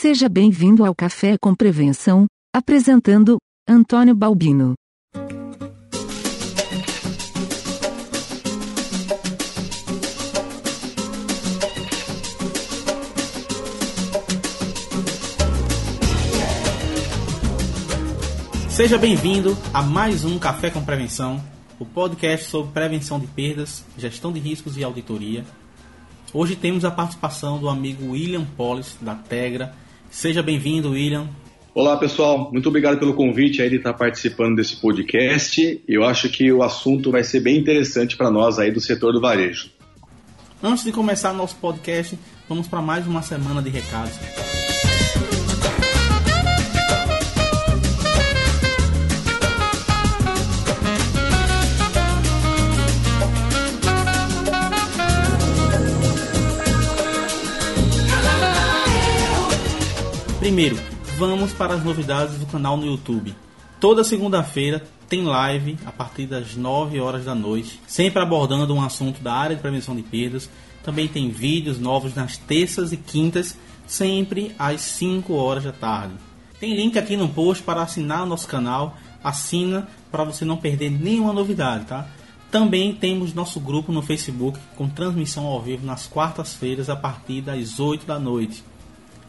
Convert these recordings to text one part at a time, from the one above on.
Seja bem-vindo ao Café com Prevenção, apresentando Antônio Balbino. Seja bem-vindo a mais um Café com Prevenção, o podcast sobre prevenção de perdas, gestão de riscos e auditoria. Hoje temos a participação do amigo William Polis, da Tegra. Seja bem-vindo, William. Olá, pessoal. Muito obrigado pelo convite aí de estar participando desse podcast. Eu acho que o assunto vai ser bem interessante para nós aí do setor do varejo. Antes de começar nosso podcast, vamos para mais uma semana de recados. Primeiro, vamos para as novidades do canal no YouTube. Toda segunda-feira tem live a partir das 9 horas da noite, sempre abordando um assunto da área de prevenção de perdas. Também tem vídeos novos nas terças e quintas, sempre às 5 horas da tarde. Tem link aqui no post para assinar o nosso canal. Assina para você não perder nenhuma novidade, tá? Também temos nosso grupo no Facebook com transmissão ao vivo nas quartas-feiras a partir das 8 da noite.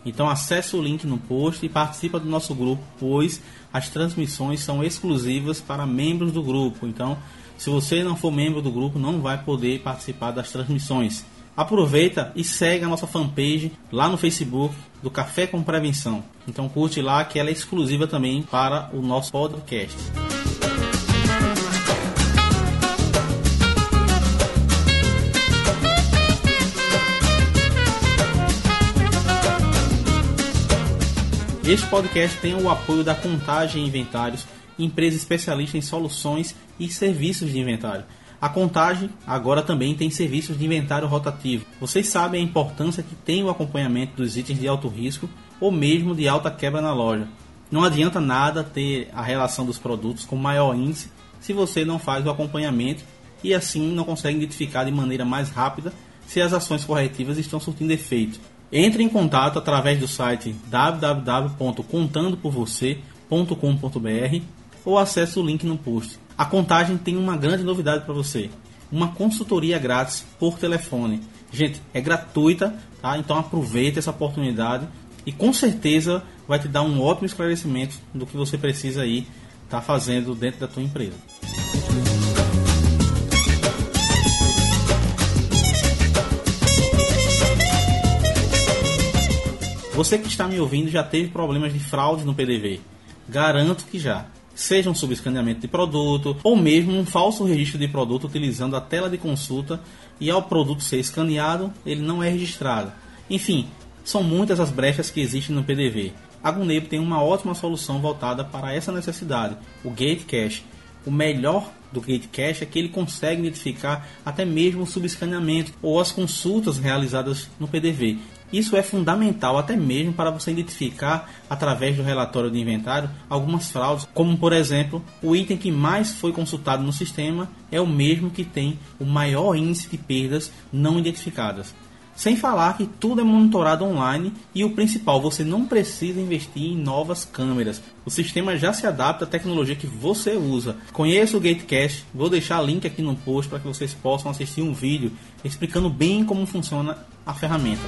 Então acesse o link no post e participa do nosso grupo, pois as transmissões são exclusivas para membros do grupo. Então, se você não for membro do grupo, não vai poder participar das transmissões. Aproveita e segue a nossa fanpage lá no Facebook do Café com Prevenção. Então curte lá que ela é exclusiva também para o nosso podcast. Este podcast tem o apoio da Contagem Inventários, empresa especialista em soluções e serviços de inventário. A Contagem agora também tem serviços de inventário rotativo. Vocês sabem a importância que tem o acompanhamento dos itens de alto risco ou mesmo de alta quebra na loja. Não adianta nada ter a relação dos produtos com maior índice se você não faz o acompanhamento e assim não consegue identificar de maneira mais rápida se as ações corretivas estão surtindo efeito. Entre em contato através do site www.contandoporvocê.com.br ou acesse o link no post. A contagem tem uma grande novidade para você: uma consultoria grátis por telefone. Gente, é gratuita, tá? Então aproveite essa oportunidade e com certeza vai te dar um ótimo esclarecimento do que você precisa aí estar tá fazendo dentro da tua empresa. Você que está me ouvindo já teve problemas de fraude no PDV? Garanto que já. Seja um subescaneamento de produto ou mesmo um falso registro de produto utilizando a tela de consulta e ao produto ser escaneado, ele não é registrado. Enfim, são muitas as brechas que existem no PDV. A Gunebo tem uma ótima solução voltada para essa necessidade, o Gate Cache. O melhor do Gate Cache é que ele consegue identificar até mesmo o subescaneamento ou as consultas realizadas no PDV. Isso é fundamental até mesmo para você identificar, através do relatório de inventário, algumas fraudes, como por exemplo, o item que mais foi consultado no sistema é o mesmo que tem o maior índice de perdas não identificadas. Sem falar que tudo é monitorado online e o principal, você não precisa investir em novas câmeras. O sistema já se adapta à tecnologia que você usa. Conheça o Gatecast, vou deixar link aqui no post para que vocês possam assistir um vídeo explicando bem como funciona a ferramenta.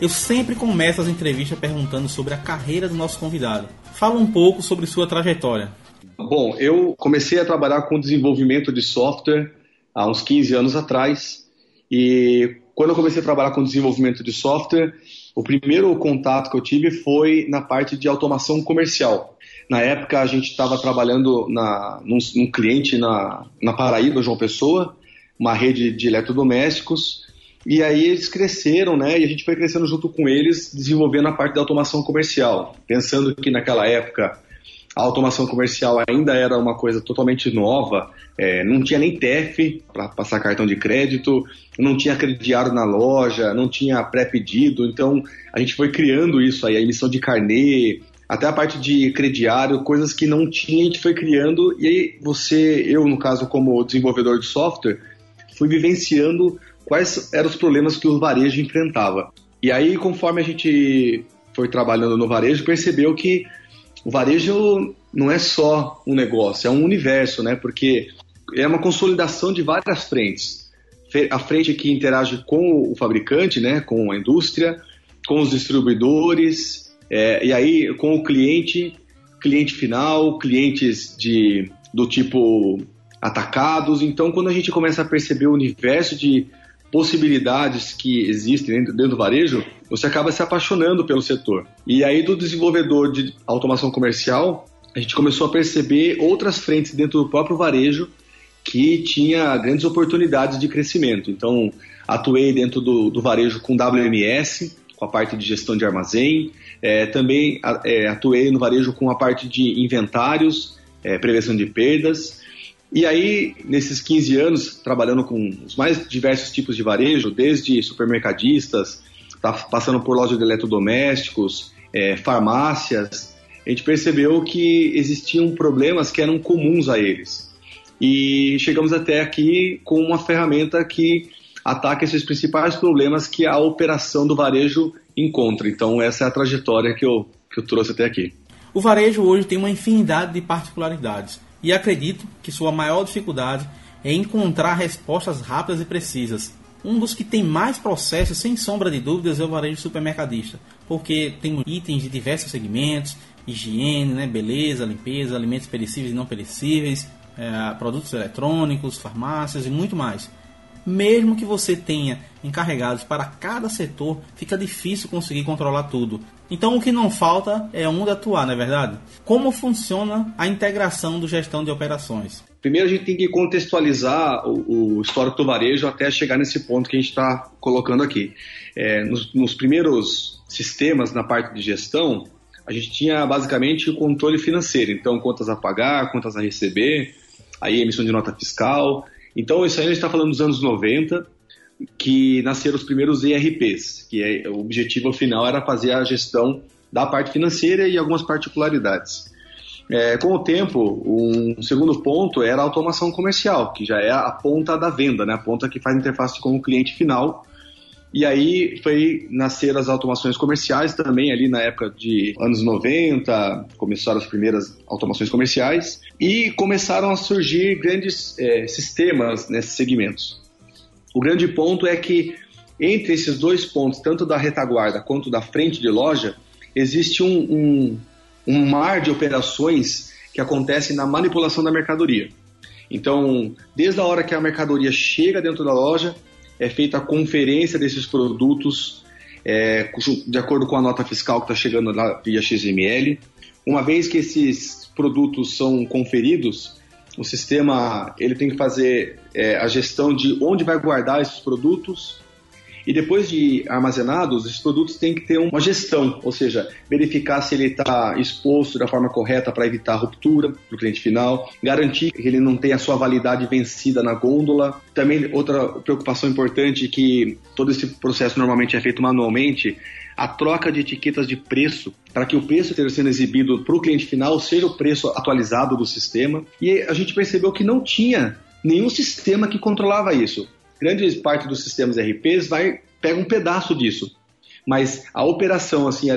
Eu sempre começo as entrevistas perguntando sobre a carreira do nosso convidado. Fala um pouco sobre sua trajetória. Bom, eu comecei a trabalhar com desenvolvimento de software há uns 15 anos atrás. E quando eu comecei a trabalhar com desenvolvimento de software, o primeiro contato que eu tive foi na parte de automação comercial. Na época, a gente estava trabalhando na, num, num cliente na, na Paraíba, João Pessoa, uma rede de eletrodomésticos, e aí eles cresceram, né? E a gente foi crescendo junto com eles, desenvolvendo a parte da automação comercial. Pensando que naquela época a automação comercial ainda era uma coisa totalmente nova, é, não tinha nem TEF para passar cartão de crédito, não tinha crediário na loja, não tinha pré-pedido, então a gente foi criando isso aí, a emissão de carnê, até a parte de crediário, coisas que não tinha, a gente foi criando, e aí você, eu no caso como desenvolvedor de software, fui vivenciando quais eram os problemas que o varejo enfrentava. E aí, conforme a gente foi trabalhando no varejo, percebeu que o varejo não é só um negócio, é um universo, né? Porque é uma consolidação de várias frentes. A frente que interage com o fabricante, né? Com a indústria, com os distribuidores, é, e aí com o cliente, cliente final, clientes de, do tipo atacados. Então, quando a gente começa a perceber o universo de possibilidades que existem dentro, dentro do varejo, você acaba se apaixonando pelo setor. E aí, do desenvolvedor de automação comercial, a gente começou a perceber outras frentes dentro do próprio varejo que tinha grandes oportunidades de crescimento. Então, atuei dentro do, do varejo com WMS, com a parte de gestão de armazém, é, também é, atuei no varejo com a parte de inventários, é, prevenção de perdas, e aí, nesses 15 anos, trabalhando com os mais diversos tipos de varejo, desde supermercadistas, tá passando por lojas de eletrodomésticos, é, farmácias, a gente percebeu que existiam problemas que eram comuns a eles. E chegamos até aqui com uma ferramenta que ataca esses principais problemas que a operação do varejo encontra. Então, essa é a trajetória que eu, que eu trouxe até aqui. O varejo hoje tem uma infinidade de particularidades e acredito que sua maior dificuldade é encontrar respostas rápidas e precisas. Um dos que tem mais processos, sem sombra de dúvidas, é o varejo supermercadista, porque tem itens de diversos segmentos, higiene, né, beleza, limpeza, alimentos perecíveis e não perecíveis, é, produtos eletrônicos, farmácias e muito mais. Mesmo que você tenha encarregados para cada setor, fica difícil conseguir controlar tudo. Então o que não falta é onde atuar, não é verdade? Como funciona a integração do gestão de operações? Primeiro a gente tem que contextualizar o, o histórico do varejo até chegar nesse ponto que a gente está colocando aqui. É, nos, nos primeiros sistemas na parte de gestão, a gente tinha basicamente o controle financeiro, então contas a pagar, contas a receber, aí emissão de nota fiscal. Então isso aí a gente está falando dos anos 90, que nasceram os primeiros ERPs, que é, o objetivo final era fazer a gestão da parte financeira e algumas particularidades. É, com o tempo, um segundo ponto era a automação comercial, que já é a ponta da venda, né? a ponta que faz interface com o cliente final. E aí foi nascer as automações comerciais também ali na época de anos 90, começaram as primeiras automações comerciais e começaram a surgir grandes é, sistemas nesses segmentos. O grande ponto é que entre esses dois pontos, tanto da retaguarda quanto da frente de loja, existe um, um, um mar de operações que acontecem na manipulação da mercadoria. Então, desde a hora que a mercadoria chega dentro da loja, é feita a conferência desses produtos é, de acordo com a nota fiscal que está chegando lá via XML. Uma vez que esses produtos são conferidos, o sistema ele tem que fazer é, a gestão de onde vai guardar esses produtos e depois de armazenados, esses produtos têm que ter uma gestão, ou seja, verificar se ele está exposto da forma correta para evitar ruptura para o cliente final, garantir que ele não tenha a sua validade vencida na gôndola. Também outra preocupação importante que todo esse processo normalmente é feito manualmente a troca de etiquetas de preço para que o preço esteja sendo exibido para o cliente final seja o preço atualizado do sistema. E a gente percebeu que não tinha nenhum sistema que controlava isso. Grande parte dos sistemas RPs vai pega um pedaço disso. Mas a operação, assim,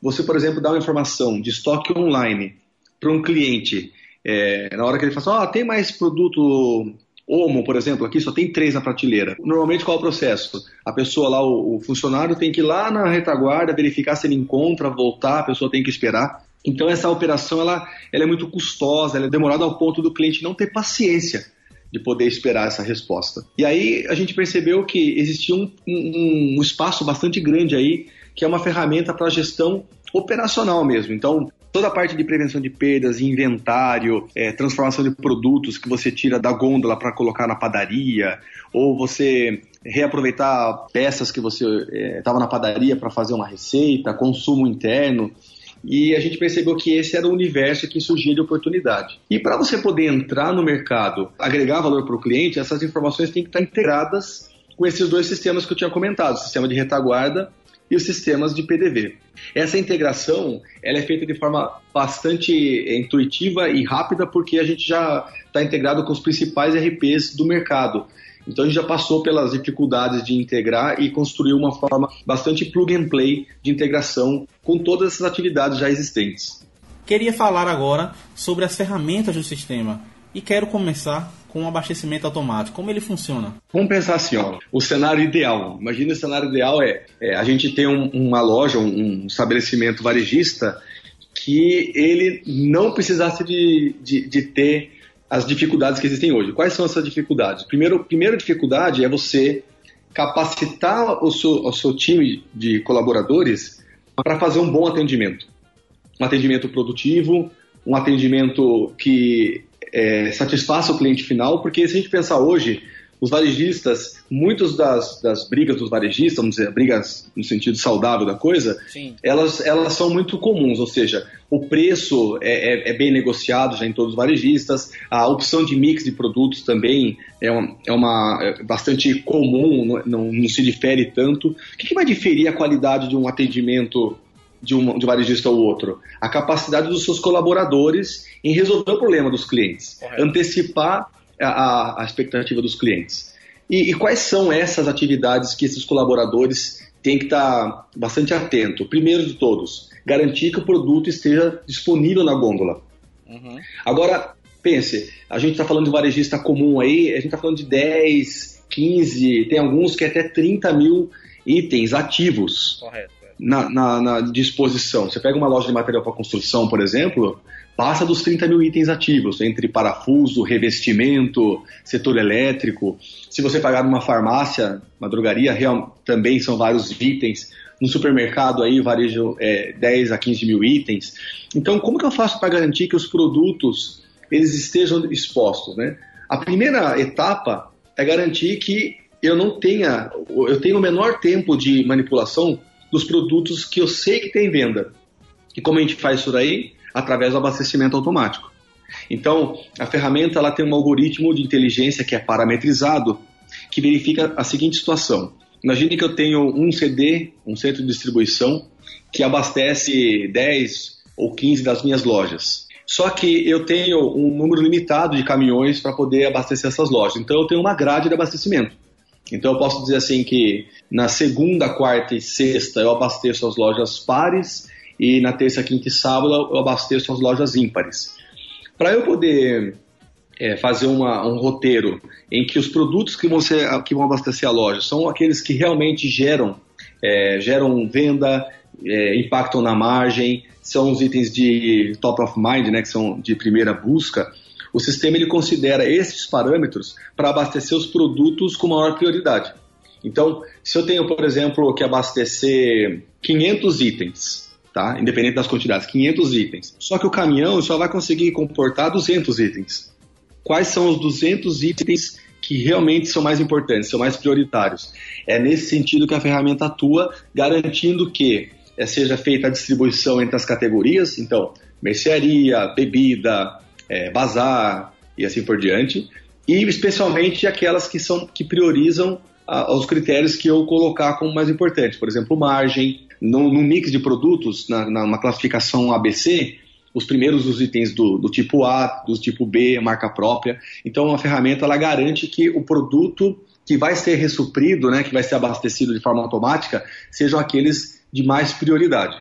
você, por exemplo, dá uma informação de estoque online para um cliente, é, na hora que ele fala assim, oh, tem mais produto Omo, por exemplo, aqui só tem três na prateleira. Normalmente qual é o processo? A pessoa lá, o, o funcionário tem que ir lá na retaguarda, verificar se ele encontra, voltar, a pessoa tem que esperar. Então essa operação ela, ela é muito custosa, ela é demorada ao ponto do cliente não ter paciência de poder esperar essa resposta. E aí a gente percebeu que existia um, um, um espaço bastante grande aí, que é uma ferramenta para gestão operacional mesmo. Então, toda a parte de prevenção de perdas, inventário, é, transformação de produtos que você tira da gôndola para colocar na padaria, ou você reaproveitar peças que você estava é, na padaria para fazer uma receita, consumo interno. E a gente percebeu que esse era o universo que surgia de oportunidade. E para você poder entrar no mercado, agregar valor para o cliente, essas informações têm que estar integradas com esses dois sistemas que eu tinha comentado, o sistema de retaguarda e os sistemas de PDV. Essa integração ela é feita de forma bastante intuitiva e rápida porque a gente já está integrado com os principais RPs do mercado. Então a gente já passou pelas dificuldades de integrar e construiu uma forma bastante plug and play de integração com todas essas atividades já existentes. Queria falar agora sobre as ferramentas do sistema e quero começar com o abastecimento automático. Como ele funciona? Vamos pensar assim, ó, o cenário ideal. Imagina o cenário ideal é, é a gente tem um, uma loja, um, um, estabelecimento varejista que ele não precisasse de, de, de ter as dificuldades que existem hoje. Quais são essas dificuldades? Primeiro, primeira dificuldade é você capacitar o seu, o seu time de colaboradores para fazer um bom atendimento. Um atendimento produtivo, um atendimento que é, satisfaça o cliente final, porque se a gente pensar hoje, os varejistas, muitas das, das brigas dos varejistas, vamos dizer, brigas no sentido saudável da coisa, elas, elas são muito comuns, ou seja, o preço é, é, é, bem negociado já em todos os varejistas, a opção de mix de produtos também é, uma, é, uma, é bastante comum, não, não, não, se difere tanto. O que, que vai diferir a qualidade de um atendimento de um, de um varejista ou outro? A capacidade dos seus colaboradores em resolver o problema dos clientes, Correto. antecipar a, a expectativa dos clientes. E, e, quais são essas atividades que esses colaboradores têm que estar bastante atento? Primeiro de todos, garantir que o produto esteja disponível na gôndola. Uhum. Agora, pense, a gente está falando de varejista comum aí, a gente está falando de 10, 15, tem alguns que é até 30 mil itens ativos. Correto. Na, na, na, disposição. Você pega uma loja de material para construção, por exemplo, passa dos 30 mil itens ativos, entre parafuso, revestimento, setor elétrico. Se você pagar numa farmácia, uma drogaria, real, também são vários itens. No supermercado aí, varejo é, 10 a 15 mil itens. Então, como que eu faço para garantir que os produtos eles estejam expostos, né? A primeira etapa é garantir que eu não tenha, eu tenho o menor tempo de manipulação dos produtos que eu sei que tem venda. E como a gente faz isso daí? através do abastecimento automático. Então, a ferramenta ela tem um algoritmo de inteligência que é parametrizado, que verifica a seguinte situação. Imagine que eu tenho um CD, um centro de distribuição, que abastece 10 ou 15 das minhas lojas. Só que eu tenho um número limitado de caminhões para poder abastecer essas lojas. Então eu tenho uma grade de abastecimento. Então eu posso dizer assim que na segunda, quarta e sexta eu abasteço as lojas pares e na terça, quinta e sábado eu abasteço as lojas ímpares. Para eu poder é, fazer uma, um roteiro em que os produtos que, você, que vão abastecer a loja são aqueles que realmente geram, é, geram venda, é, impactam na margem, são os itens de top of mind, né, que são de primeira busca, o sistema ele considera esses parâmetros para abastecer os produtos com maior prioridade. Então, se eu tenho, por exemplo, que abastecer 500 itens, tá? Independente das quantidades, 500 itens. Só que o caminhão só vai conseguir comportar 200 itens. Quais são os 200 itens que realmente são mais importantes, são mais prioritários? É nesse sentido que a ferramenta atua, garantindo que eh, seja feita a distribuição entre as categorias, então, mercearia, bebida, é, bazar e assim por diante, e especialmente aquelas que são que priorizam ah, os critérios que eu colocar como mais importantes, por exemplo, margem, no, no mix de produtos, na, na classificação ABC, os primeiros os itens do, do, tipo A, do tipo B, marca própria. Então, a ferramenta ela garante que o produto que vai ser ressuprido, né, que vai ser abastecido de forma automática, sejam aqueles de mais prioridade.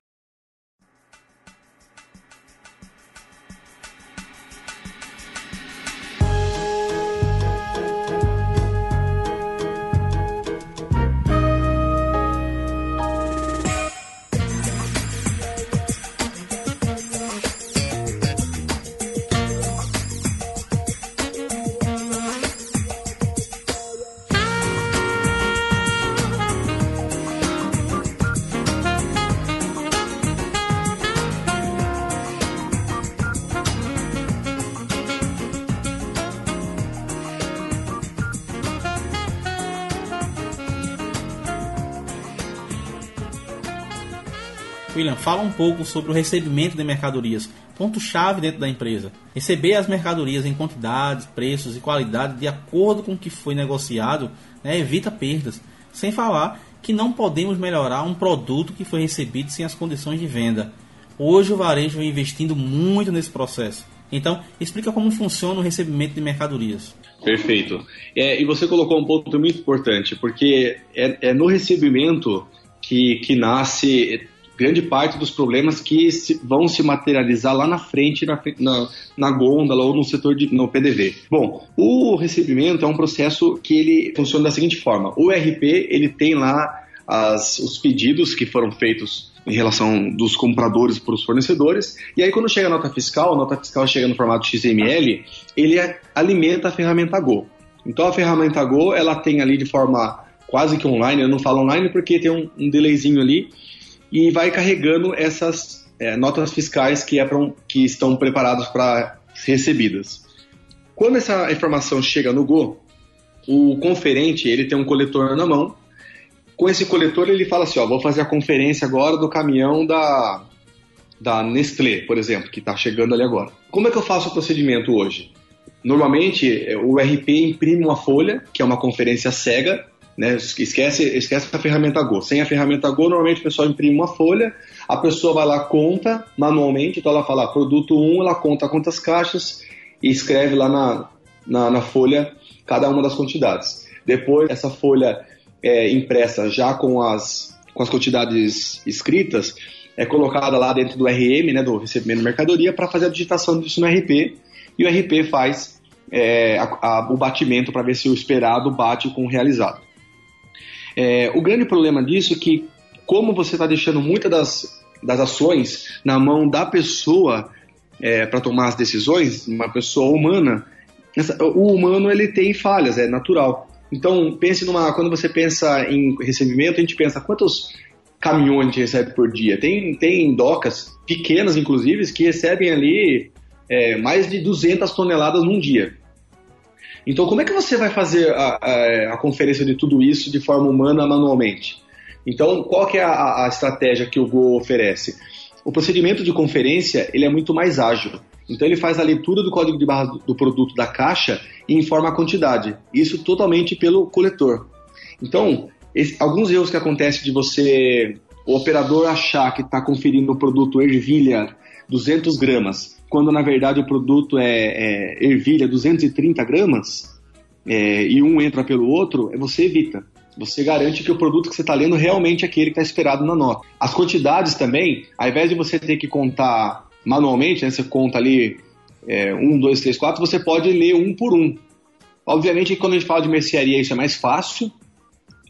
Fala um pouco sobre o recebimento de mercadorias, ponto-chave dentro da empresa. Receber as mercadorias em quantidades, preços e qualidade de acordo com o que foi negociado né, evita perdas. Sem falar que não podemos melhorar um produto que foi recebido sem as condições de venda. Hoje o varejo vem investindo muito nesse processo. Então, explica como funciona o recebimento de mercadorias. Perfeito. É, e você colocou um ponto muito importante, porque é, é no recebimento que, que nasce grande parte dos problemas que se, vão se materializar lá na frente, na, na, na, gôndola ou no setor de, no PDV. Bom, o recebimento é um processo que ele funciona da seguinte forma: o RP ele tem lá as, os pedidos que foram feitos em relação dos compradores para os fornecedores. E aí, quando chega a nota fiscal, a nota fiscal chega no formato XML, ele alimenta a ferramenta Go. Então, a ferramenta Go, ela tem ali de forma quase que online, eu não falo online porque tem um, um delayzinho ali, e vai carregando essas é, notas fiscais que, é um, que estão preparadas para recebidas. Quando essa informação chega no Go, o conferente ele tem um coletor na mão com esse coletor ele fala assim, ó, vou fazer a conferência agora do caminhão da, da Nestlé, por exemplo, que está chegando ali agora. Como é que eu faço o procedimento hoje? Normalmente o RP imprime uma folha, que é uma conferência cega, né? Esquece, esquece a ferramenta Go. Sem a ferramenta Go, normalmente o pessoal imprime uma folha, a pessoa vai lá, conta manualmente, então ela fala produto 1, ela conta quantas caixas e escreve lá na, na, na folha cada uma das quantidades. Depois, essa folha é, impressa já com as, com as quantidades escritas é colocada lá dentro do RM, né, do recebimento de mercadoria, para fazer a digitação disso no RP e o RP faz é, a, a, o batimento para ver se o esperado bate com o realizado. É, o grande problema disso é que, como você está deixando muitas das, das ações na mão da pessoa é, para tomar as decisões, uma pessoa humana, essa, o humano ele tem falhas, é natural. Então, pense numa. Quando você pensa em recebimento, a gente pensa quantos caminhões a gente recebe por dia. Tem, tem docas, pequenas inclusive, que recebem ali é, mais de 200 toneladas num dia. Então, como é que você vai fazer a, a, a, conferência de tudo isso de forma humana manualmente? Então, qual que é a, a estratégia que o Go oferece? O procedimento de conferência ele é muito mais ágil. Então ele faz a leitura do código de barra do produto da caixa e informa a quantidade. Isso totalmente pelo coletor. Então, esse, alguns erros que acontecem de você, o operador achar que está conferindo o produto ervilha 200 gramas, quando na verdade o produto é, é ervilha 230 gramas, é, e um entra pelo outro, é você evita. Você garante que o produto que você está lendo realmente é aquele que está esperado na nota. As quantidades também, ao invés de você ter que contar manualmente, né, você conta ali é, um, dois, três, quatro, você pode ler um por um. Obviamente, quando a gente fala de mercearia, isso é mais fácil,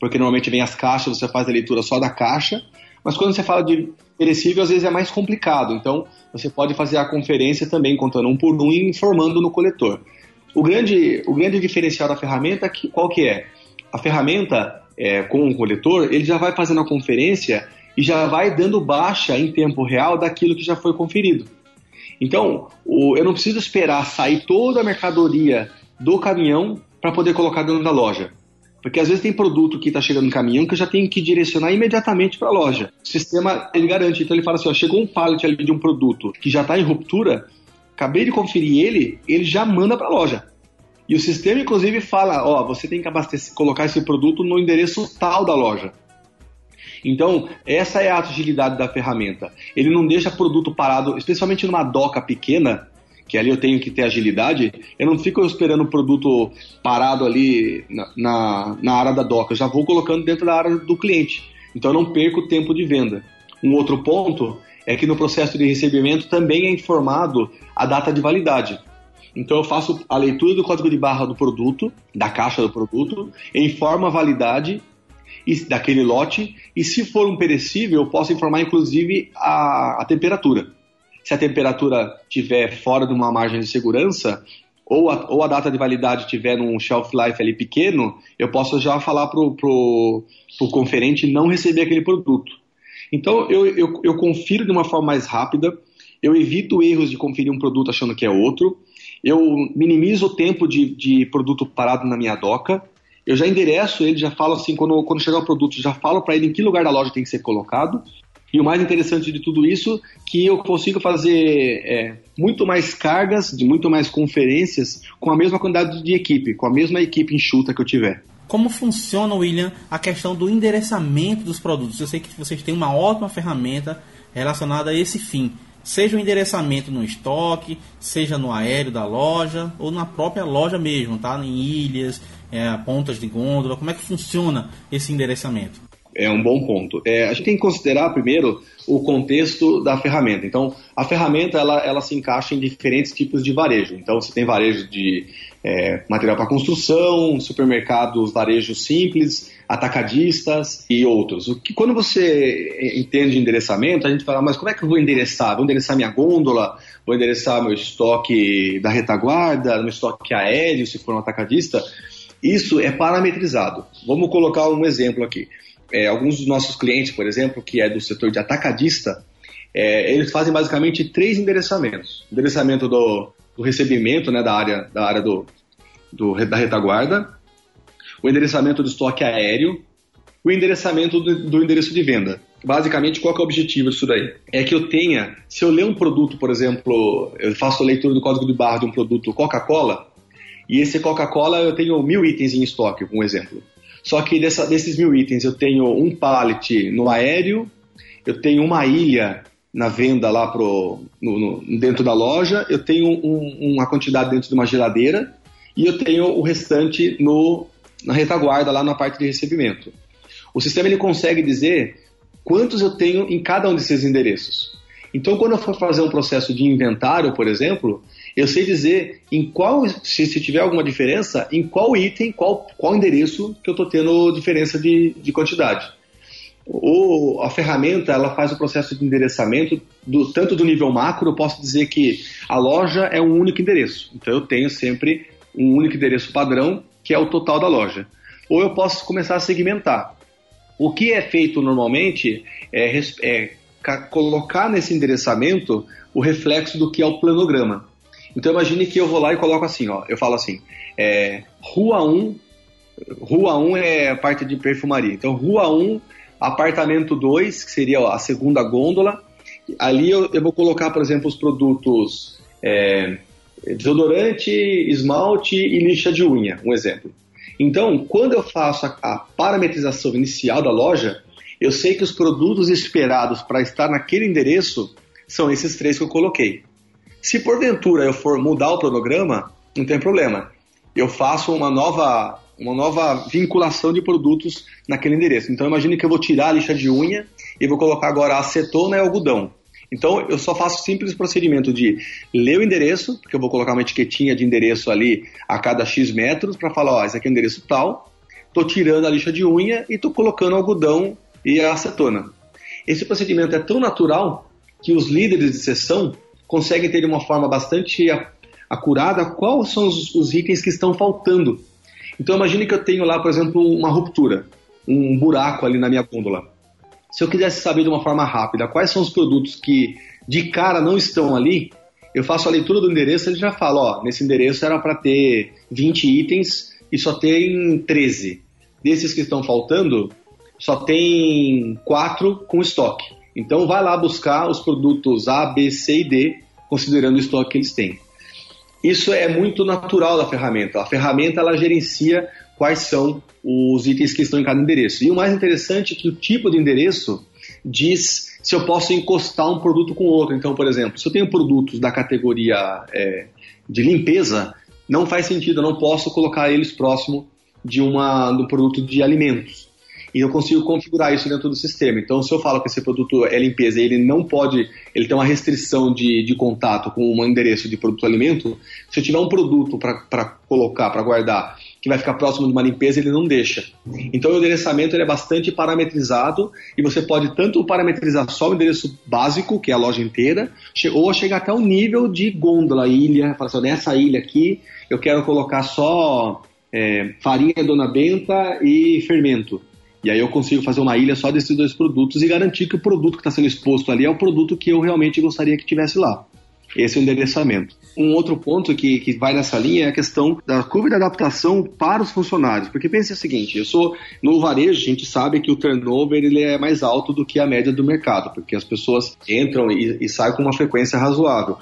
porque normalmente vem as caixas, você faz a leitura só da caixa, mas quando você fala de perecível, às vezes é mais complicado. Então, você pode fazer a conferência também, contando um por um e informando no coletor. O grande, o grande diferencial da ferramenta, qual que é? A ferramenta, é, com o coletor, ele já vai fazendo a conferência e já vai dando baixa em tempo real daquilo que já foi conferido. Então, o, eu não preciso esperar sair toda a mercadoria do caminhão para poder colocar dentro da loja. Porque às vezes tem produto que está chegando no caminhão que eu já tenho que direcionar imediatamente para a loja. O sistema ele garante, então ele fala assim: ó, chegou um pallet ali de um produto que já está em ruptura, acabei de conferir ele, ele já manda para a loja. E o sistema, inclusive, fala: ó, você tem que abastecer, colocar esse produto no endereço tal da loja. Então, essa é a agilidade da ferramenta. Ele não deixa produto parado, especialmente numa doca pequena, que ali eu tenho que ter agilidade, eu não fico esperando o produto parado ali na, na, na, área da doca, eu já vou colocando dentro da área do cliente. Então eu não perco tempo de venda. Um outro ponto é que no processo de recebimento também é informado a data de validade. Então eu faço a leitura do código de barra do produto, da caixa do produto, informo a validade daquele lote e se for um perecível, eu posso informar inclusive a, a temperatura. Se a temperatura estiver fora de uma margem de segurança, ou a, ou a, data de validade tiver num shelf life ali pequeno, eu posso já falar para o conferente não receber aquele produto. Então eu, eu, eu, confiro de uma forma mais rápida, eu evito erros de conferir um produto achando que é outro, eu minimizo o tempo de, de produto parado na minha doca, eu já endereço ele, já falo assim, quando, quando chegar o produto, já falo para ele em que lugar da loja tem que ser colocado. E o mais interessante de tudo isso, que eu consigo fazer é, muito mais cargas, de muito mais conferências, com a mesma quantidade de equipe, com a mesma equipe enxuta que eu tiver. Como funciona, William, a questão do endereçamento dos produtos? Eu sei que vocês têm uma ótima ferramenta relacionada a esse fim. Seja o endereçamento no estoque, seja no aéreo da loja ou na própria loja mesmo, tá? Em ilhas, é, pontas de gôndola. Como é que funciona esse endereçamento? É um bom ponto. É, a gente tem que considerar primeiro o contexto da ferramenta. Então, a ferramenta ela, ela se encaixa em diferentes tipos de varejo. Então, você tem varejo de é, material para construção, supermercados, varejos simples, atacadistas e outros. O que quando você entende de endereçamento, a gente fala, mas como é que eu vou endereçar? Vou endereçar minha gôndola? Vou endereçar meu estoque da retaguarda, meu estoque aéreo, se for um atacadista? Isso é parametrizado. Vamos colocar um exemplo aqui é, alguns dos nossos clientes, por exemplo, que é do setor de atacadista, é, eles fazem basicamente três endereçamentos: endereçamento do, do recebimento, né, da área, da área do, do, da retaguarda, o endereçamento do estoque aéreo, o endereçamento do, do endereço de venda. Basicamente, qual é o objetivo disso daí? É que eu tenha, se eu ler um produto, por exemplo, eu faço a leitura do código de barra de um produto Coca-Cola, e esse Coca-Cola eu tenho mil itens em estoque, um exemplo. Só que dessa, desses mil itens eu tenho um pallet no aéreo, eu tenho uma ilha na venda lá pro, no, no, dentro da loja, eu tenho um, uma quantidade dentro de uma geladeira e eu tenho o restante no, na retaguarda lá na parte de recebimento. O sistema ele consegue dizer quantos eu tenho em cada um desses endereços. Então, quando eu for fazer um processo de inventário, por exemplo, eu sei dizer em qual, se, se tiver alguma diferença, em qual item, qual, qual endereço que eu estou tendo diferença de, de quantidade. O, a ferramenta ela faz o processo de endereçamento do, tanto do nível macro, eu posso dizer que a loja é um único endereço. Então eu tenho sempre um único endereço padrão, que é o total da loja. Ou eu posso começar a segmentar. O que é feito normalmente é, é colocar nesse endereçamento o reflexo do que é o planograma. Então imagine que eu vou lá e coloco assim, ó, eu falo assim, é, Rua 1, Rua 1 é a parte de perfumaria. Então Rua 1, apartamento 2, que seria a segunda gôndola. Ali eu, eu vou colocar, por exemplo, os produtos é, desodorante, esmalte e lixa de unha, um exemplo. Então, quando eu faço a, a parametrização inicial da loja, eu sei que os produtos esperados para estar naquele endereço são esses três que eu coloquei. Se porventura eu for mudar o cronograma, não tem problema. Eu faço uma nova, uma nova vinculação de produtos naquele endereço. Então imagine que eu vou tirar a lixa de unha e vou colocar agora acetona e algodão. Então eu só faço o simples procedimento de ler o endereço, porque eu vou colocar uma etiquetinha de endereço ali a cada X metros para falar, ó, esse aqui é o endereço tal. Estou tirando a lixa de unha e estou colocando algodão e acetona. Esse procedimento é tão natural que os líderes de sessão conseguem ter de uma forma bastante acurada quais são os, os itens que estão faltando. Então imagine que eu tenho lá, por exemplo, uma ruptura, um buraco ali na minha gôndola. Se eu quisesse saber de uma forma rápida quais são os produtos que de cara não estão ali, eu faço a leitura do endereço e ele já fala, ó, nesse endereço era para ter 20 itens e só tem 13. Desses que estão faltando, só tem 4 com estoque. Então vai lá buscar os produtos A, B, C e D considerando o estoque que eles têm. Isso é muito natural da ferramenta. A ferramenta ela gerencia quais são os itens que estão em cada endereço. E o mais interessante é que o tipo de endereço diz se eu posso encostar um produto com outro. Então, por exemplo, se eu tenho produtos da categoria é, de limpeza, não faz sentido, eu não posso colocar eles próximo de, uma, de um produto de alimentos e eu consigo configurar isso dentro do sistema. Então, se eu falo que esse produto é limpeza e ele não pode, ele tem uma restrição de, de contato com um endereço de produto alimento, se eu tiver um produto para colocar, para guardar, que vai ficar próximo de uma limpeza, ele não deixa. Então, o endereçamento é bastante parametrizado e você pode tanto parametrizar só o endereço básico, que é a loja inteira, ou chegar até o nível de gôndola, ilha, falar assim, nessa ilha aqui eu quero colocar só é, farinha dona benta e fermento. E aí eu consigo fazer uma ilha só desses dois produtos e garantir que o produto que está sendo exposto ali é o produto que eu realmente gostaria que tivesse lá. Esse é o endereçamento. Um outro ponto que, que vai nessa linha é a questão da curva de adaptação para os funcionários. Porque pense o seguinte, eu sou no varejo, a gente sabe que o turnover ele é mais alto do que a média do mercado, porque as pessoas entram e, e saem com uma frequência razoável.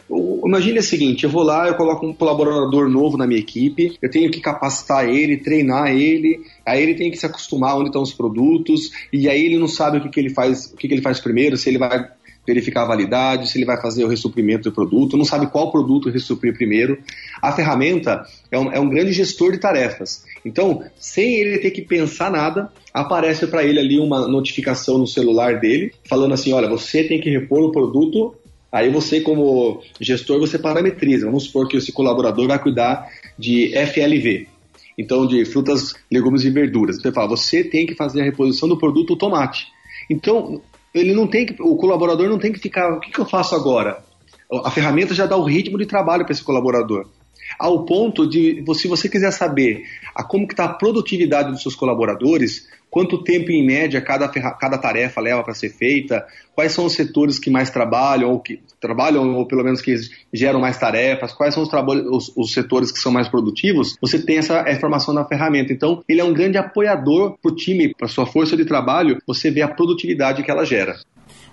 Imagine o seguinte, eu vou lá, eu coloco um colaborador novo na minha equipe, eu tenho que capacitar ele, treinar ele, aí ele tem que se acostumar onde estão os produtos, e aí ele não sabe o que, que ele faz, o que, que ele faz primeiro, se ele vai verificar a validade, se ele vai fazer o ressuprimento do produto, não sabe qual produto ressuprir primeiro. A ferramenta é um, é um grande gestor de tarefas. Então, sem ele ter que pensar nada, aparece para ele ali uma notificação no celular dele, falando assim: olha, você tem que repor o produto. Aí você, como gestor, você parametriza. Vamos supor que esse colaborador vai cuidar de FLV, então de frutas, legumes e verduras. Ele fala, você tem que fazer a reposição do produto tomate. Então, ele não tem que, o colaborador não tem que ficar, o que, que eu faço agora? A ferramenta já dá o ritmo de trabalho para esse colaborador. Ao ponto de, se você quiser saber a como está a produtividade dos seus colaboradores, quanto tempo em média cada, cada tarefa leva para ser feita, quais são os setores que mais trabalham, ou que trabalham, ou pelo menos que geram mais tarefas, quais são os, os, os setores que são mais produtivos, você tem essa informação na ferramenta. Então, ele é um grande apoiador para o time, para sua força de trabalho, você vê a produtividade que ela gera.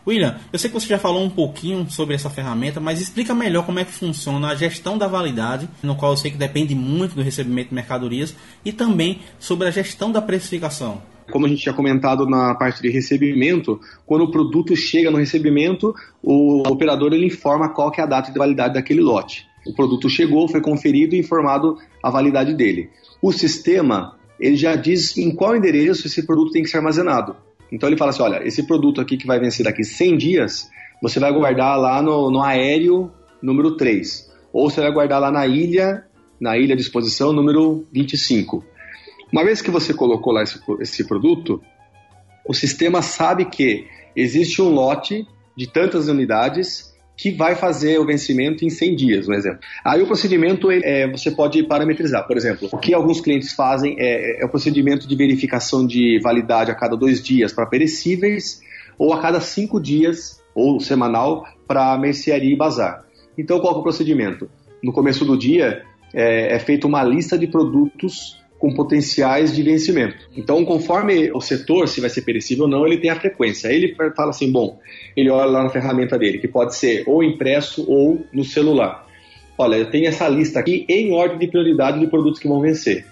William, eu sei que você já falou um pouquinho sobre essa ferramenta, mas explica melhor como é que funciona a gestão da validade, no qual eu sei que depende muito do recebimento de mercadorias, e também sobre a gestão da precificação. Como a gente tinha comentado na parte de recebimento, quando o produto chega no recebimento, o operador ele informa qual que é a data de validade daquele lote. O produto chegou, foi conferido e informado a validade dele. O sistema ele já diz em qual endereço esse produto tem que ser armazenado. Então ele fala assim: olha, esse produto aqui que vai vencer daqui 100 dias, você vai guardar lá no, no aéreo número 3. Ou você vai guardar lá na ilha, na ilha de exposição número 25. Uma vez que você colocou lá esse, esse produto, o sistema sabe que existe um lote de tantas unidades que vai fazer o vencimento em 100 dias, um exemplo. Aí o procedimento é, você pode parametrizar. Por exemplo, o que alguns clientes fazem é, é o procedimento de verificação de validade a cada dois dias para perecíveis ou a cada cinco dias ou semanal para mercearia e bazar. Então, qual é o procedimento? No começo do dia é, é feita uma lista de produtos com potenciais de vencimento. Então, conforme o setor, se vai ser perecível ou não, ele tem a frequência. Aí ele fala assim, bom, ele olha lá na ferramenta dele, que pode ser ou impresso ou no celular. Olha, eu tenho essa lista aqui em ordem de prioridade de produtos que vão vencer.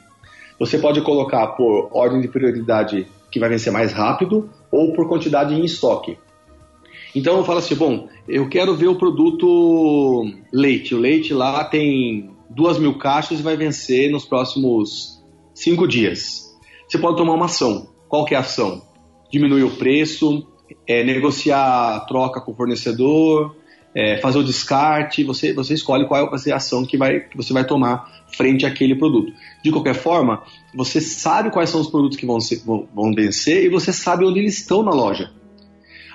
Você pode colocar por ordem de prioridade que vai vencer mais rápido ou por quantidade em estoque. Então eu falo assim, bom, eu quero ver o produto leite. O leite lá tem duas mil caixas e vai vencer nos próximos cinco dias. Você pode tomar uma ação. Qual que é a ação? Diminuir o preço, é, negociar a troca com o fornecedor, é, fazer o descarte, você, você escolhe qual vai ser a ação que, vai, que você vai tomar frente àquele produto. De qualquer forma, você sabe quais são os produtos que vão, ser, vão, vão vencer e você sabe onde eles estão na loja.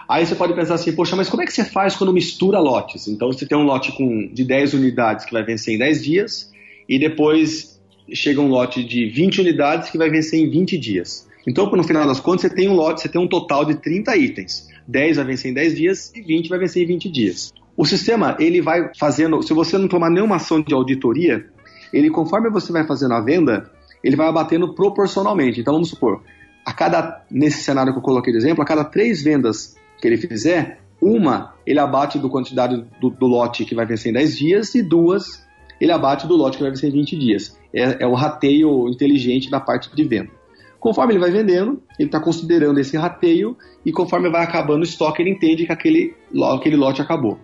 Aí você pode pensar assim, poxa, mas como é que você faz quando mistura lotes? Então você tem um lote com, de 10 unidades que vai vencer em 10 dias e depois chega um lote de 20 unidades que vai vencer em 20 dias. Então, no final das contas, você tem um lote, você tem um total de 30 itens. 10 vai vencer em 10 dias e 20 vai vencer em 20 dias. O sistema, ele vai fazendo, se você não tomar nenhuma ação de auditoria, ele conforme você vai fazendo a venda, ele vai abatendo proporcionalmente. Então, vamos supor, a cada, nesse cenário que eu coloquei de exemplo, a cada três vendas que ele fizer, uma ele abate do quantidade do, do lote que vai vencer em 10 dias e duas ele abate do lote que vai vencer em 20 dias. É, é o rateio inteligente da parte de venda. Conforme ele vai vendendo, ele está considerando esse rateio e conforme vai acabando o estoque, ele entende que aquele, aquele lote acabou.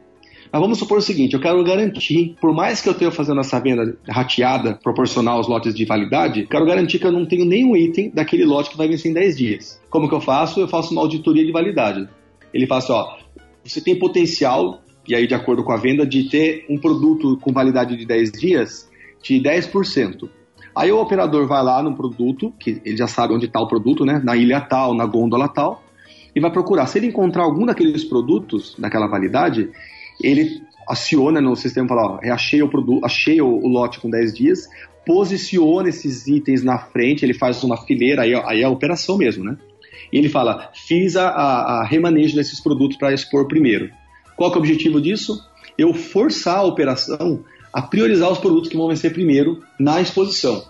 Mas vamos supor o seguinte, eu quero garantir, por mais que eu tenha fazendo essa venda rateada, proporcional aos lotes de validade, quero garantir que eu não tenho nenhum item daquele lote que vai vencer em 10 dias. Como que eu faço? Eu faço uma auditoria de validade. Ele fala assim, ó, você tem potencial e aí de acordo com a venda, de ter um produto com validade de 10 dias de 10%. Aí o operador vai lá no produto, que ele já sabe onde está o produto, né? Na ilha tal, na gôndola tal, e vai procurar. Se ele encontrar algum daqueles produtos daquela validade, ele aciona no sistema e fala, ó, achei o produto, achei o, o, lote com 10 dias, posiciona esses itens na frente, ele faz uma fileira, aí, aí é a operação mesmo, né? E ele fala, fiz a, a, a remanejo desses produtos para expor primeiro. Qual é o objetivo disso? eu forçar a operação a priorizar os produtos que vão vencer primeiro na exposição.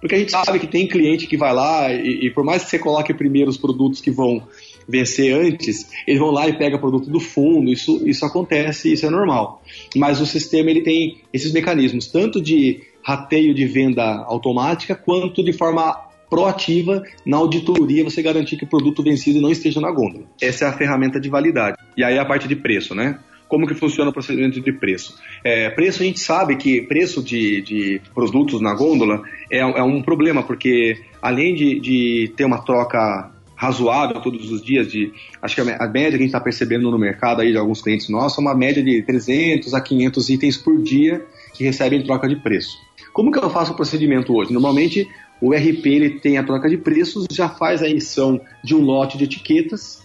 Porque a gente sabe que tem cliente que vai lá e, e por mais que você coloque primeiro os produtos que vão vencer antes, eles vão lá e pega produto do fundo, isso, isso acontece, isso é normal. Mas o sistema ele tem esses mecanismos, tanto de rateio de venda automática, quanto de forma proativa na auditoria você garantir que o produto vencido não esteja na gôndola. Essa é a ferramenta de validade. E aí a parte de preço, né? Como que funciona o procedimento de preço? É, preço, a gente sabe que preço de, de produtos na gôndola é, é, um problema, porque além de, de ter uma troca razoável todos os dias de acho que a média que a gente está percebendo no mercado aí de alguns clientes nossos é uma média de 300 a 500 itens por dia que recebem troca de preço. Como que eu faço o procedimento hoje? Normalmente o RP ele tem a troca de preços, já faz a emissão de um lote de etiquetas.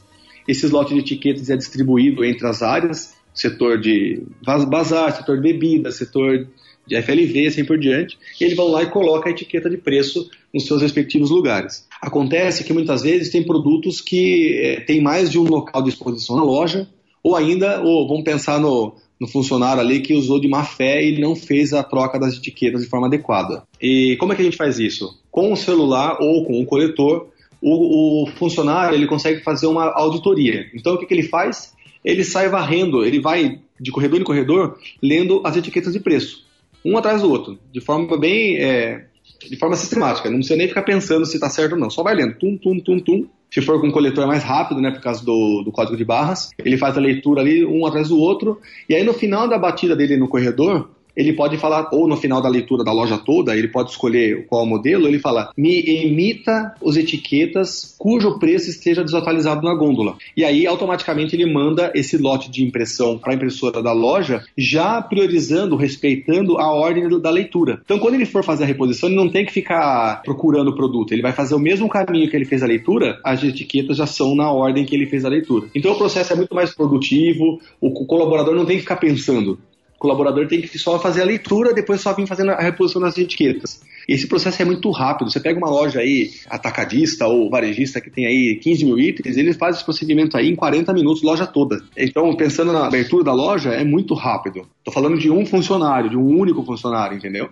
Esses lotes de etiquetas é distribuído entre as áreas, setor de bazar, setor de bebida, setor de FLV, assim por diante, e eles vão lá e colocam a etiqueta de preço nos seus respectivos lugares. Acontece que muitas vezes tem produtos que é, tem mais de um local de exposição na loja, ou ainda, ou vamos pensar no, no funcionário ali que usou de má fé e não fez a troca das etiquetas de forma adequada. E como é que a gente faz isso? Com o celular ou com o coletor, o, o funcionário ele consegue fazer uma auditoria. Então o que, que ele faz? Ele sai varrendo, ele vai de corredor em corredor lendo as etiquetas de preço, um atrás do outro, de forma bem é, de forma sistemática. Não precisa nem ficar pensando se está certo ou não. Só vai lendo. Tum, tum, tum, tum. Se for com um coletor mais rápido, né, por causa do, do código de barras, ele faz a leitura ali um atrás do outro. E aí no final da batida dele no corredor, ele pode falar, ou no final da leitura da loja toda, ele pode escolher qual modelo, ele fala, me emita as etiquetas cujo preço esteja desatualizado na gôndola. E aí, automaticamente, ele manda esse lote de impressão para a impressora da loja, já priorizando, respeitando a ordem da leitura. Então, quando ele for fazer a reposição, ele não tem que ficar procurando o produto, ele vai fazer o mesmo caminho que ele fez a leitura, as etiquetas já são na ordem que ele fez a leitura. Então, o processo é muito mais produtivo, o colaborador não tem que ficar pensando colaborador tem que só fazer a leitura, depois só vir fazendo a reposição das etiquetas. Esse processo é muito rápido. Você pega uma loja aí, atacadista ou varejista que tem aí 15 mil itens, ele faz esse procedimento aí em 40 minutos, loja toda. Então, pensando na abertura da loja, é muito rápido. Estou falando de um funcionário, de um único funcionário, entendeu?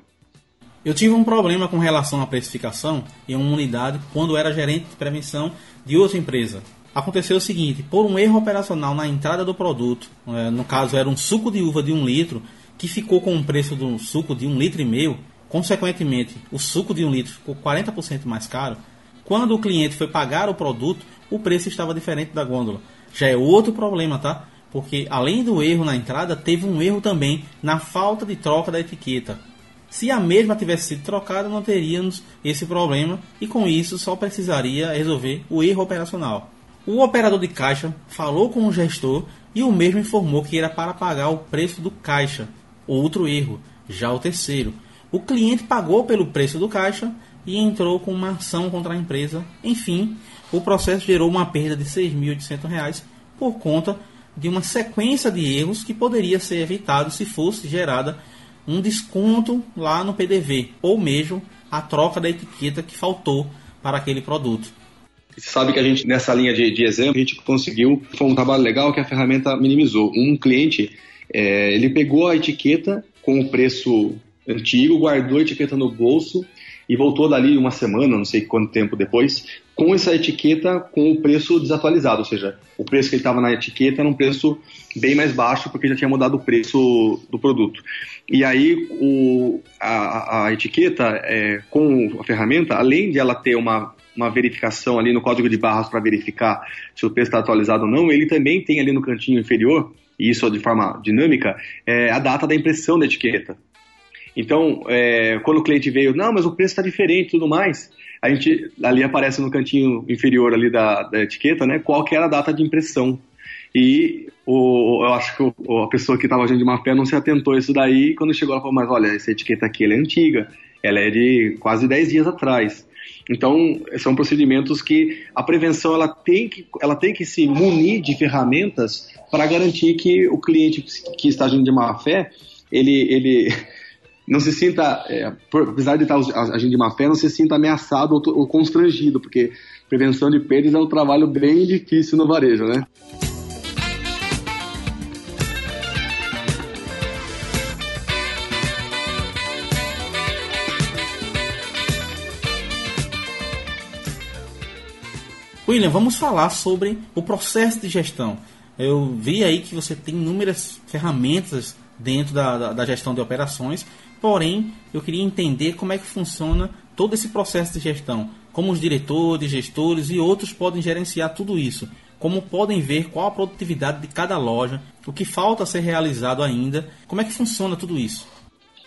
Eu tive um problema com relação à precificação em uma unidade quando era gerente de prevenção de outra empresa aconteceu o seguinte: por um erro operacional na entrada do produto, é, no caso era um suco de uva de um litro, que ficou com o preço um suco de um litro e meio, consequentemente o suco de um litro ficou 40% mais caro. Quando o cliente foi pagar o produto, o preço estava diferente da gôndola. Já é outro problema, tá? Porque além do erro na entrada, teve um erro também na falta de troca da etiqueta. Se a mesma tivesse sido trocada, não teríamos esse problema e com isso só precisaria resolver o erro operacional. O operador de caixa falou com o gestor e o mesmo informou que era para pagar o preço do caixa. Outro erro, já o terceiro. O cliente pagou pelo preço do caixa e entrou com uma ação contra a empresa. Enfim, o processo gerou uma perda de R$ 6.800 por conta de uma sequência de erros que poderia ser evitado se fosse gerada um desconto lá no PDV ou mesmo a troca da etiqueta que faltou para aquele produto. Sabe que a gente, nessa linha de, de exemplo, a gente conseguiu, foi um trabalho legal que a ferramenta minimizou. Um cliente, é, ele pegou a etiqueta com o preço antigo, guardou a etiqueta no bolso e voltou dali uma semana, não sei quanto tempo depois, com essa etiqueta com o preço desatualizado, ou seja, o preço que ele estava na etiqueta era um preço bem mais baixo porque já tinha mudado o preço do produto. E aí o, a, a etiqueta é, com a ferramenta, além de ela ter uma uma verificação ali no código de barras para verificar se o preço está atualizado ou não, ele também tem ali no cantinho inferior, e isso de forma dinâmica, é, a data da impressão da etiqueta. Então, é, quando o cliente veio, não, mas o preço está diferente e tudo mais, a gente ali aparece no cantinho inferior ali da, da etiqueta, né, qual que era a data de impressão. E o, eu acho que o, a pessoa que estava agindo de má fé não se atentou a isso daí, quando chegou ela falou, mas olha, essa etiqueta aqui é antiga, ela é de quase 10 dias atrás. Então, são procedimentos que a prevenção ela tem que, ela tem que se munir de ferramentas para garantir que o cliente que está agindo de má fé, ele, ele não se sinta, é, apesar de estar agindo de má fé, não se sinta ameaçado ou, ou constrangido, porque prevenção de perdas é um trabalho bem difícil no varejo, né? William, vamos falar sobre o processo de gestão. Eu vi aí que você tem inúmeras ferramentas dentro da, da, da gestão de operações, porém eu queria entender como é que funciona todo esse processo de gestão, como os diretores, gestores e outros podem gerenciar tudo isso, como podem ver qual a produtividade de cada loja, o que falta ser realizado ainda, como é que funciona tudo isso.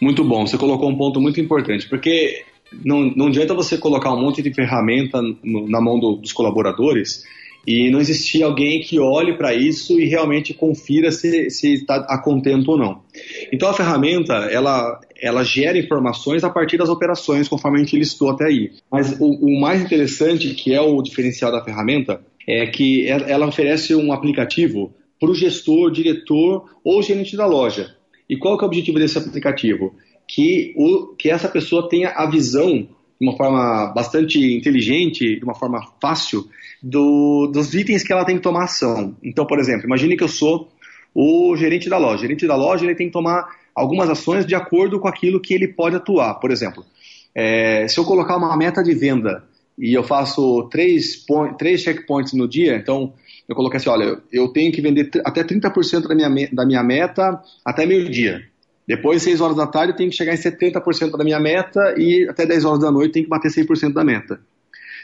Muito bom, você colocou um ponto muito importante, porque não, não adianta você colocar um monte de ferramenta no, na mão do, dos colaboradores e não existir alguém que olhe para isso e realmente confira se está a contento ou não. Então a ferramenta ela, ela gera informações a partir das operações, conforme a gente listou até aí. Mas o, o mais interessante, que é o diferencial da ferramenta, é que ela oferece um aplicativo para o gestor, diretor ou gerente da loja. E qual é o objetivo desse aplicativo? Que, o, que essa pessoa tenha a visão de uma forma bastante inteligente, de uma forma fácil, do, dos itens que ela tem que tomar ação. Então, por exemplo, imagine que eu sou o gerente da loja. O gerente da loja ele tem que tomar algumas ações de acordo com aquilo que ele pode atuar. Por exemplo, é, se eu colocar uma meta de venda e eu faço três, três checkpoints no dia, então eu coloquei assim, olha, eu tenho que vender até 30% da minha, da minha meta até meio-dia. Depois, 6 horas da tarde, eu tenho que chegar em 70% da minha meta e até 10 horas da noite tenho que bater 100% da meta.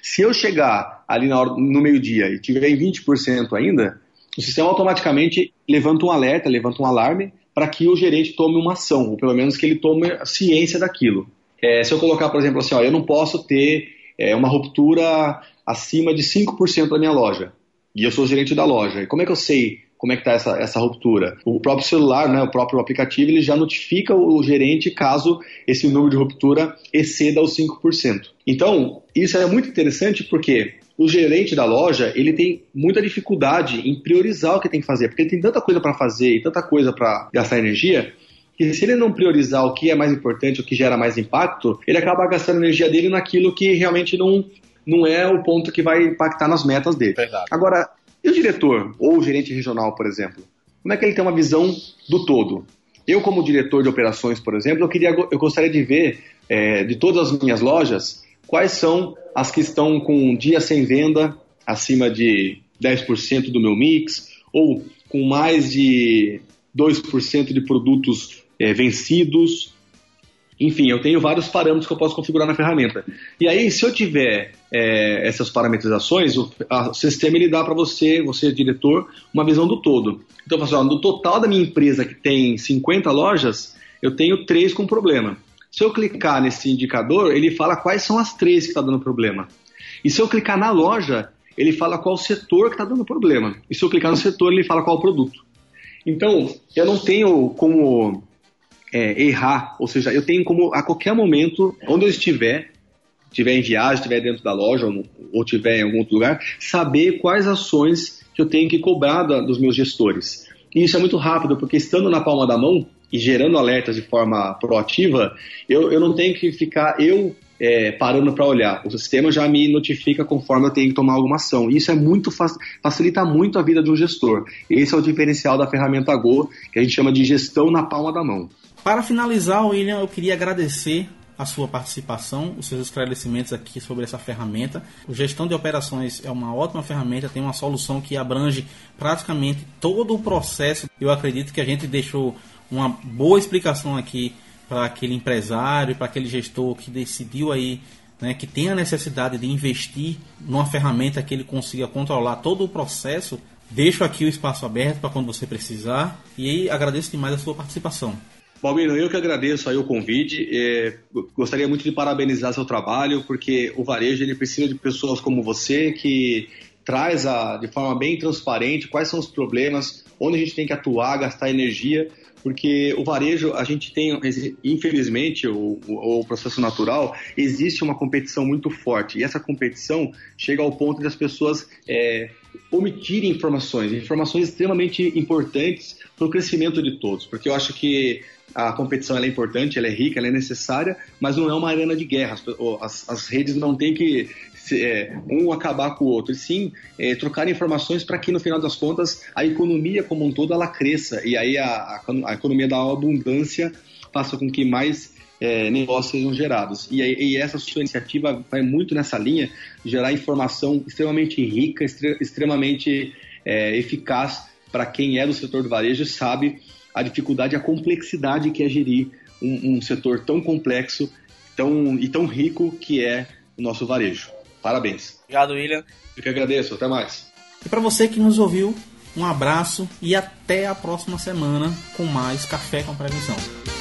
Se eu chegar ali hora, no meio-dia e tiver em 20% ainda, o sistema automaticamente levanta um alerta, levanta um alarme para que o gerente tome uma ação, ou pelo menos que ele tome ciência daquilo. É, se eu colocar, por exemplo, assim, ó, eu não posso ter é, uma ruptura acima de 5% da minha loja, e eu sou gerente da loja, e como é que eu sei como é que está essa, essa ruptura. O próprio celular, né, o próprio aplicativo, ele já notifica o gerente caso esse número de ruptura exceda os 5%. Então, isso é muito interessante porque o gerente da loja, ele tem muita dificuldade em priorizar o que tem que fazer, porque ele tem tanta coisa para fazer e tanta coisa para gastar energia, que se ele não priorizar o que é mais importante, o que gera mais impacto, ele acaba gastando energia dele naquilo que realmente não, não é o ponto que vai impactar nas metas dele. Verdade. Agora, e o diretor, ou o gerente regional, por exemplo? Como é que ele tem uma visão do todo? Eu, como diretor de operações, por exemplo, eu, queria, eu gostaria de ver é, de todas as minhas lojas quais são as que estão com um dia sem venda acima de 10% do meu mix, ou com mais de 2% de produtos é, vencidos, enfim, eu tenho vários parâmetros que eu posso configurar na ferramenta. E aí, se eu tiver é, essas parametrizações, o, a, o, sistema ele dá para você, você diretor, uma visão do todo. Então, assim, ó, no total da minha empresa que tem 50 lojas, eu tenho três com problema. Se eu clicar nesse indicador, ele fala quais são as três que está dando problema. E se eu clicar na loja, ele fala qual setor que está dando problema. E se eu clicar no setor, ele fala qual produto. Então, eu não tenho como é, errar, ou seja, eu tenho como a qualquer momento, onde eu estiver, estiver em viagem, estiver dentro da loja ou, ou estiver em algum outro lugar, saber quais ações que eu tenho que cobrar da, dos meus gestores. E isso é muito rápido, porque estando na palma da mão e gerando alertas de forma proativa, eu, eu não tenho que ficar eu é, parando para olhar. O sistema já me notifica conforme eu tenho que tomar alguma ação. Isso é muito facilita muito a vida de um gestor. Esse é o diferencial da ferramenta Go, que a gente chama de gestão na palma da mão. Para finalizar, William, eu queria agradecer a sua participação, os seus esclarecimentos aqui sobre essa ferramenta. O gestão de operações é uma ótima ferramenta, tem uma solução que abrange praticamente todo o processo. Eu acredito que a gente deixou uma boa explicação aqui para aquele empresário, para aquele gestor que decidiu aí, né, que tem a necessidade de investir numa ferramenta que ele consiga controlar todo o processo. Deixo aqui o espaço aberto para quando você precisar e agradeço demais a sua participação. Balbino, eu que agradeço aí o convite. É, gostaria muito de parabenizar seu trabalho, porque o varejo ele precisa de pessoas como você que traz a, de forma bem transparente quais são os problemas, onde a gente tem que atuar, gastar energia, porque o varejo, a gente tem, infelizmente, o, o, o, processo natural, existe uma competição muito forte, e essa competição chega ao ponto de as pessoas é, omitirem informações, informações extremamente importantes para o crescimento de todos, porque eu acho que a competição é importante, ela é rica, ela é necessária, mas não é uma arena de guerra. As, as redes não têm que é, um acabar com o outro, e sim é, trocar informações para que no final das contas a economia como um todo ela cresça e aí a, a, economia da abundância faça com que mais é, negócios sejam gerados. E, e, essa sua iniciativa vai muito nessa linha, gerar informação extremamente rica, extremamente é, eficaz para quem é do setor do varejo sabe a dificuldade, a complexidade que é gerir um, um setor tão complexo tão, e tão rico que é o nosso varejo. Parabéns. Obrigado, William. Eu que agradeço. Até mais. E para você que nos ouviu, um abraço e até a próxima semana com mais Café com Prevenção.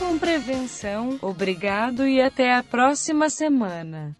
Com Prevenção. Obrigado e até a próxima semana.